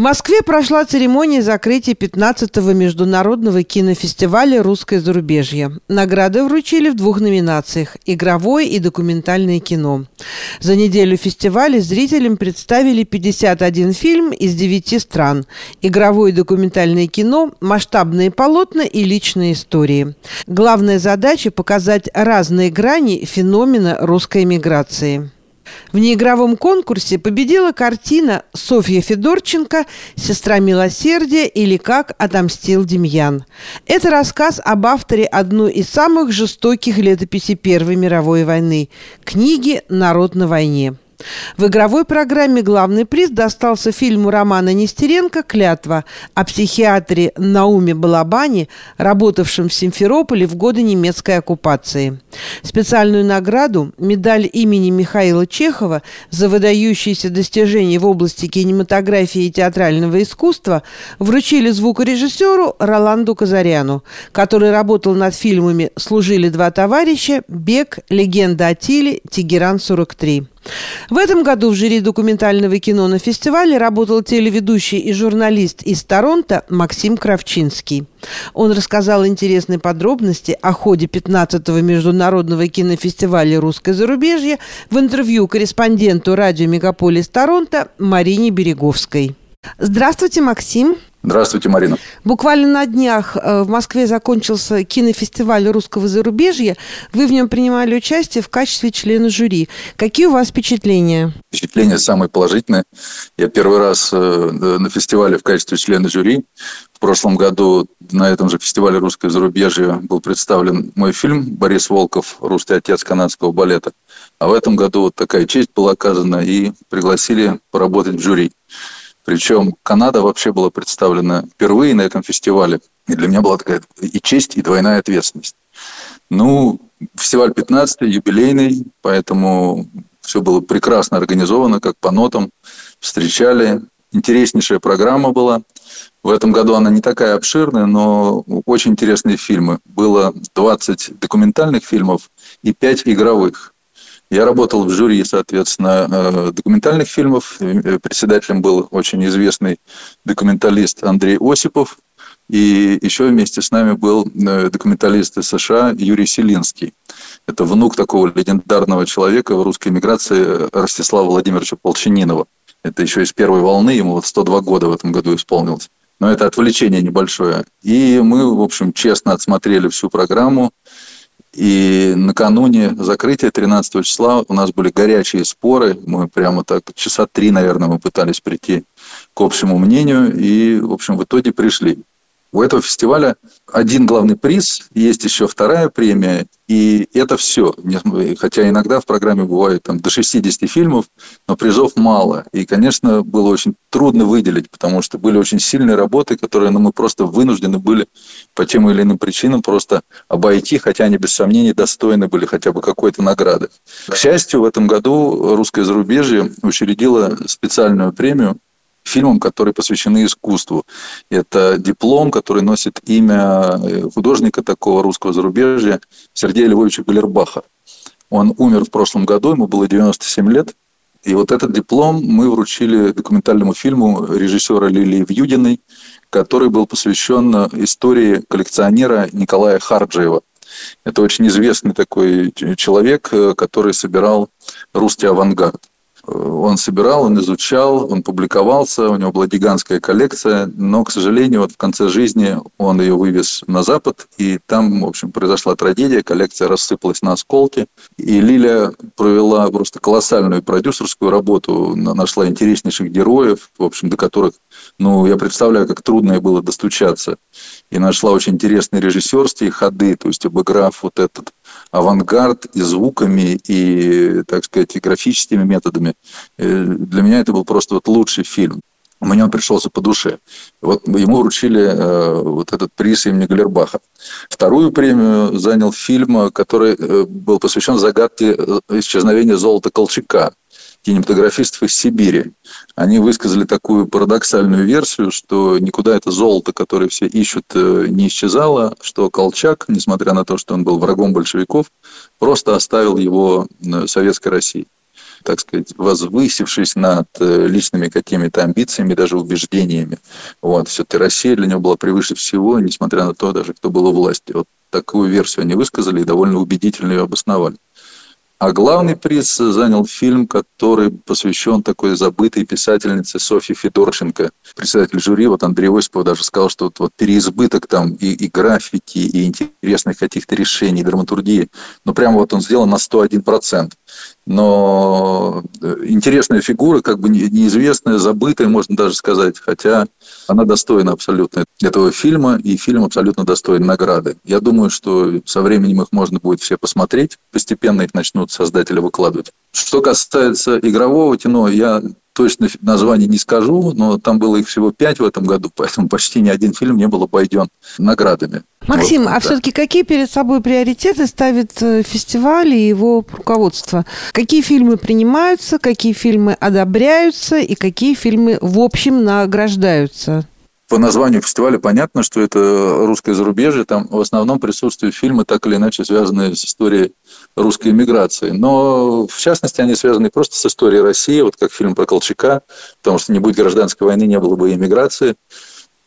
Москве прошла церемония закрытия 15-го международного кинофестиваля «Русское зарубежье». Награды вручили в двух номинациях – игровое и документальное кино. За неделю фестиваля зрителям представили 51 фильм из 9 стран. Игровое и документальное кино, масштабные полотна и личные истории. Главная задача – показать разные грани феномена русской миграции. В неигровом конкурсе победила картина Софья Федорченко «Сестра милосердия» или «Как отомстил Демьян». Это рассказ об авторе одной из самых жестоких летописей Первой мировой войны – книги «Народ на войне». В игровой программе главный приз достался фильму Романа Нестеренко «Клятва» о психиатре Науме Балабане, работавшем в Симферополе в годы немецкой оккупации. Специальную награду, медаль имени Михаила Чехова за выдающиеся достижения в области кинематографии и театрального искусства вручили звукорежиссеру Роланду Казаряну, который работал над фильмами «Служили два товарища», «Бег», «Легенда о Тиле», «Тегеран-43». В этом году в жюри документального кино на фестивале работал телеведущий и журналист из Торонто Максим Кравчинский. Он рассказал интересные подробности о ходе 15-го международного кинофестиваля «Русское зарубежье» в интервью корреспонденту радио «Мегаполис Торонто» Марине Береговской. Здравствуйте, Максим. Здравствуйте, Марина. Буквально на днях э, в Москве закончился кинофестиваль русского зарубежья. Вы в нем принимали участие в качестве члена жюри. Какие у вас впечатления? Впечатления самые положительные. Я первый раз э, на фестивале в качестве члена жюри. В прошлом году на этом же фестивале русское зарубежье был представлен мой фильм «Борис Волков. Русский отец канадского балета». А в этом году вот такая честь была оказана и пригласили поработать в жюри. Причем Канада вообще была представлена впервые на этом фестивале. И для меня была такая и честь, и двойная ответственность. Ну, фестиваль 15 юбилейный, поэтому все было прекрасно организовано, как по нотам. Встречали. Интереснейшая программа была. В этом году она не такая обширная, но очень интересные фильмы. Было 20 документальных фильмов и 5 игровых. Я работал в жюри, соответственно, э, документальных фильмов. Э, председателем был очень известный документалист Андрей Осипов. И еще вместе с нами был э, документалист из США Юрий Селинский. Это внук такого легендарного человека в русской миграции Ростислава Владимировича Полчининова. Это еще из первой волны, ему вот 102 года в этом году исполнилось. Но это отвлечение небольшое. И мы, в общем, честно отсмотрели всю программу. И накануне закрытия 13 числа у нас были горячие споры. Мы прямо так часа три, наверное, мы пытались прийти к общему мнению. И, в общем, в итоге пришли. У этого фестиваля один главный приз, есть еще вторая премия, и это все. Хотя иногда в программе бывает там, до 60 фильмов, но призов мало. И, конечно, было очень трудно выделить, потому что были очень сильные работы, которые ну, мы просто вынуждены были по тем или иным причинам просто обойти, хотя они без сомнений достойны были хотя бы какой-то награды. К счастью, в этом году русское зарубежье учредило специальную премию фильмам, которые посвящены искусству. Это диплом, который носит имя э, художника такого русского зарубежья Сергея Львовича Галербаха. Он умер в прошлом году, ему было 97 лет. И вот этот диплом мы вручили документальному фильму режиссера Лилии Вьюдиной, который был посвящен истории коллекционера Николая Харджиева. Это очень известный такой человек, э, который собирал русский авангард он собирал, он изучал, он публиковался, у него была гигантская коллекция, но, к сожалению, вот в конце жизни он ее вывез на Запад, и там, в общем, произошла трагедия, коллекция рассыпалась на осколки, и Лиля провела просто колоссальную продюсерскую работу, нашла интереснейших героев, в общем, до которых, ну, я представляю, как трудно было достучаться, и нашла очень интересные режиссерские ходы, то есть обыграв вот этот авангард и звуками, и, так сказать, и графическими методами. Э, для меня это был просто вот лучший фильм. Мне он пришелся по душе. Вот ему вручили э, вот этот приз имени Галербаха. Вторую премию занял фильм, который э, был посвящен загадке э, исчезновения золота Колчака кинематографистов из Сибири. Они высказали такую парадоксальную версию, что никуда это золото, которое все ищут, э, не исчезало, что Колчак, несмотря на то, что он был врагом большевиков, просто оставил его э, Советской России. так сказать, возвысившись над э, личными какими-то амбициями, даже убеждениями. Вот. Все-таки Россия для него была превыше всего, несмотря на то, даже кто был у власти. Вот такую версию они высказали и довольно убедительно ее обосновали. А главный приз занял фильм, который посвящен такой забытой писательнице Софье Федорченко. Председатель жюри, вот Андрей Осипов даже сказал, что вот, вот переизбыток там и, и графики, и интересных каких-то решений, драматургии. Ну, прямо вот он сделан на 101% но э, интересная фигура, как бы неизвестная, забытая, можно даже сказать, хотя она достойна абсолютно этого фильма, и фильм абсолютно достоин награды. Я думаю, что со временем их можно будет все посмотреть, постепенно их начнут создатели выкладывать. Что касается игрового кино, я точно название не скажу, но там было их всего пять в этом году, поэтому почти ни один фильм не был обойден наградами. Максим, вот, а да. все-таки какие перед собой приоритеты ставит э, фестиваль и его руководство? Какие фильмы принимаются, какие фильмы одобряются и какие фильмы в общем награждаются? По названию фестиваля понятно, что это русское зарубежье. Там в основном присутствуют фильмы, так или иначе связанные с историей русской эмиграции. Но, в частности, они связаны просто с историей России, вот как фильм про Колчака, потому что не будет гражданской войны, не было бы эмиграции.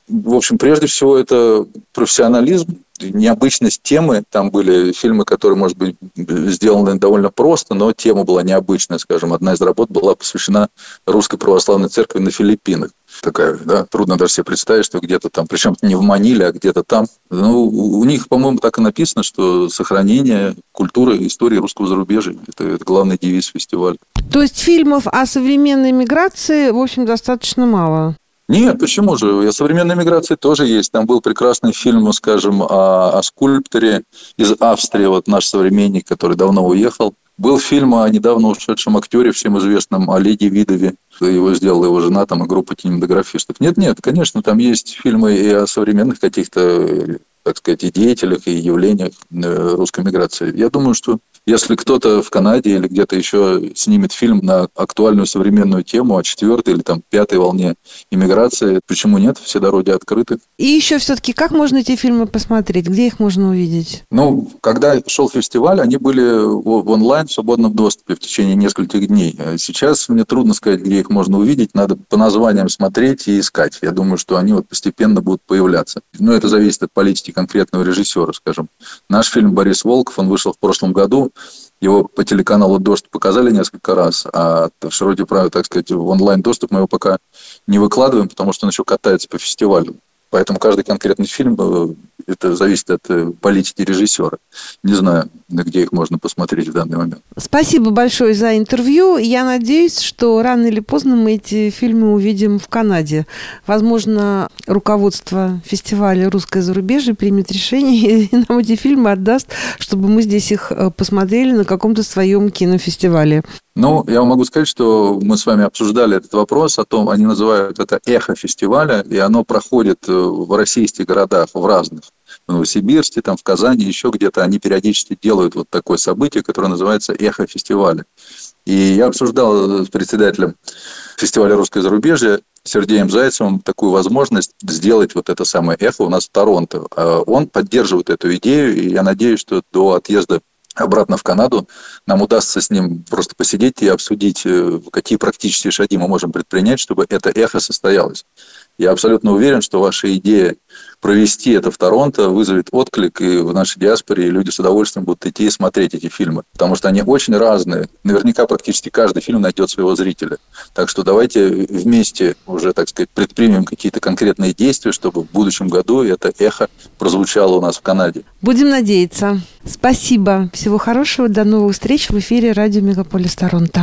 В общем, прежде всего, это профессионализм, необычность темы. Там были фильмы, которые, может быть, сделаны довольно просто, но тема была необычная, скажем. Одна из работ была посвящена Русской Православной Церкви на Филиппинах такая, да, трудно даже себе представить, что где-то там, причем не в Маниле, а где-то там. Ну, у них, по-моему, так и написано, что сохранение культуры и истории русского зарубежья – это, это главный девиз фестиваля. То есть фильмов о современной миграции, в общем, достаточно мало? Нет, почему же? О современной миграции тоже есть. Там был прекрасный фильм, скажем, о, о скульпторе из Австрии, вот наш современник, который давно уехал. Был фильм о недавно ушедшем актере, всем известном Олеге Видове. Его сделала его жена, там, и группа кинематографистов. Нет-нет, конечно, там есть фильмы и о современных каких-то, так сказать, и деятелях, и явлениях э, русской миграции. Я думаю, что если кто-то в Канаде или где-то еще снимет фильм на актуальную современную тему о четвертой или там пятой волне иммиграции, почему нет? Все дороги открыты. И еще все-таки, как можно эти фильмы посмотреть? Где их можно увидеть? Ну, когда шел фестиваль, они были в онлайн, в свободном доступе в течение нескольких дней. А сейчас мне трудно сказать, где их можно увидеть. Надо по названиям смотреть и искать. Я думаю, что они вот постепенно будут появляться. Но это зависит от политики конкретного режиссера, скажем. Наш фильм «Борис Волков», он вышел в прошлом году. Его по телеканалу «Дождь» показали несколько раз, а в широте правил, так сказать, в онлайн-доступ мы его пока не выкладываем, потому что он еще катается по фестивалю. Поэтому каждый конкретный фильм, э, это зависит от э, политики режиссера. Не знаю, где их можно посмотреть в данный момент. Спасибо большое за интервью. Я надеюсь, что рано или поздно мы эти фильмы увидим в Канаде. Возможно, руководство фестиваля «Русское зарубежье» примет решение и нам эти фильмы отдаст, чтобы мы здесь их э, посмотрели на каком-то своем кинофестивале. Ну, я могу сказать, что мы с вами обсуждали этот вопрос о том, они называют это эхо фестиваля, и оно проходит э, в российских городах, в разных. В Новосибирске, там, в Казани, еще где-то они периодически делают вот такое событие, которое называется эхо фестиваля. И я обсуждал с председателем фестиваля «Русское зарубежье» Сергеем Зайцевым такую возможность сделать вот это самое эхо у нас в Торонто. А он поддерживает эту идею, и я надеюсь, что до отъезда обратно в Канаду, нам удастся с ним просто посидеть и обсудить, э, какие практические шаги мы можем предпринять, чтобы это эхо состоялось. Я абсолютно уверен, что ваша идея провести это в Торонто вызовет отклик и в нашей диаспоре, люди с удовольствием будут идти и смотреть эти фильмы, потому что они очень разные. Наверняка практически каждый фильм найдет своего зрителя. Так что давайте вместе уже, так сказать, предпримем какие-то конкретные действия, чтобы в будущем году это эхо прозвучало у нас в Канаде. Будем надеяться. Спасибо. Всего хорошего. До новых встреч в эфире радио Мегаполис Торонто.